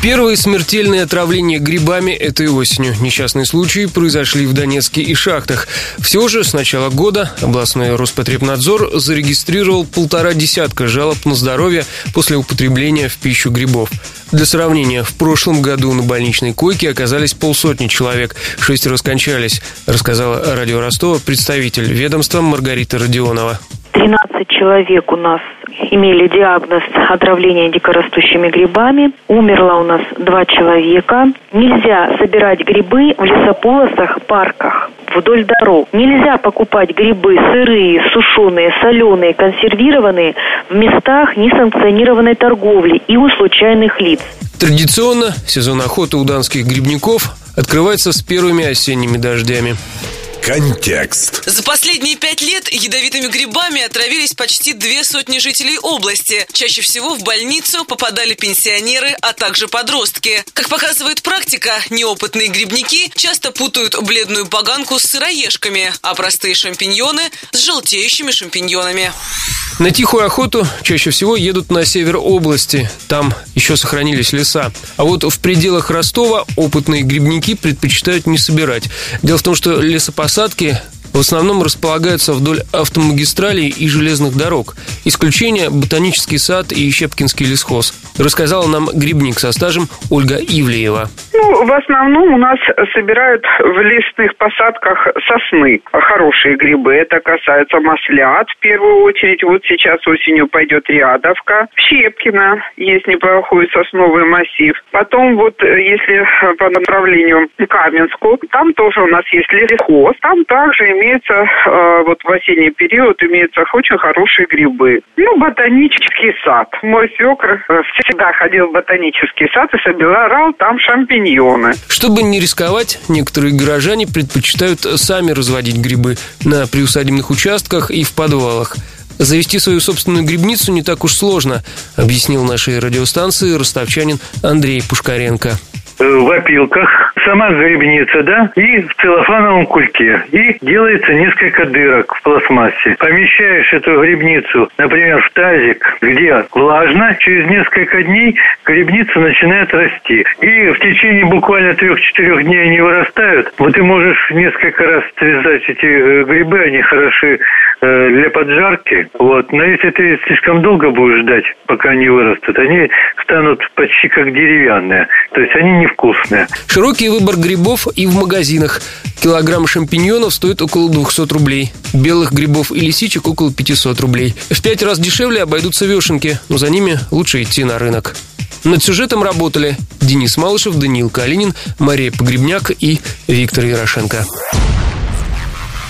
Первые смертельные отравления грибами этой осенью. Несчастные случаи произошли в Донецке и шахтах. Всего же с начала года областной Роспотребнадзор зарегистрировал полтора десятка жалоб на здоровье после употребления в пищу грибов. Для сравнения, в прошлом году на больничной койке оказались полсотни человек, шестеро скончались, рассказала радио Ростова представитель ведомства Маргарита Родионова. 13 человек у нас имели диагноз отравления дикорастущими грибами. Умерло у нас два человека. Нельзя собирать грибы в лесополосах, парках вдоль дорог. Нельзя покупать грибы сырые, сушеные, соленые, консервированные в местах несанкционированной торговли и у случайных лиц. Традиционно сезон охоты у данских грибников открывается с первыми осенними дождями. Контекст. За последние пять лет ядовитыми грибами отравились почти две сотни жителей области. Чаще всего в больницу попадали пенсионеры, а также подростки. Как показывает практика, неопытные грибники часто путают бледную поганку с сыроежками, а простые шампиньоны с желтеющими шампиньонами. На тихую охоту чаще всего едут на север области. Там еще сохранились леса. А вот в пределах Ростова опытные грибники предпочитают не собирать. Дело в том, что лесопосадки в основном располагаются вдоль автомагистралей и железных дорог. Исключение – ботанический сад и Щепкинский лесхоз. Рассказала нам грибник со стажем Ольга Ивлеева. Ну, в основном у нас собирают в лесных посадках сосны. Хорошие грибы. Это касается маслят в первую очередь. Вот сейчас осенью пойдет рядовка. В Щепкино есть неплохой сосновый массив. Потом вот э, если по направлению Каменску, там тоже у нас есть лесхоз. Там также имеется, э, вот в осенний период имеются очень хорошие грибы. Ну, ботанический сад. Мой свекр э, всегда ходил в ботанический сад и собирал там шампиньоны. Чтобы не рисковать, некоторые горожане предпочитают сами разводить грибы на приусадебных участках и в подвалах. Завести свою собственную грибницу не так уж сложно, объяснил нашей радиостанции ростовчанин Андрей Пушкаренко. В опилках сама грибница, да, и в целлофановом кульке. И делается несколько дырок в пластмассе. Помещаешь эту грибницу, например, в тазик, где влажно, через несколько дней грибница начинает расти. И в течение буквально трех-четырех дней они вырастают. Вот ты можешь несколько раз связать эти э, грибы, они хороши э, для поджарки. Вот. Но если ты слишком долго будешь ждать, пока они вырастут, они станут почти как деревянные. То есть они невкусные. Широкий выбор грибов и в магазинах. Килограмм шампиньонов стоит около 200 рублей. Белых грибов и лисичек около 500 рублей. В пять раз дешевле обойдутся вешенки, но за ними лучше идти на рынок. Над сюжетом работали Денис Малышев, Даниил Калинин, Мария Погребняк и Виктор Ярошенко.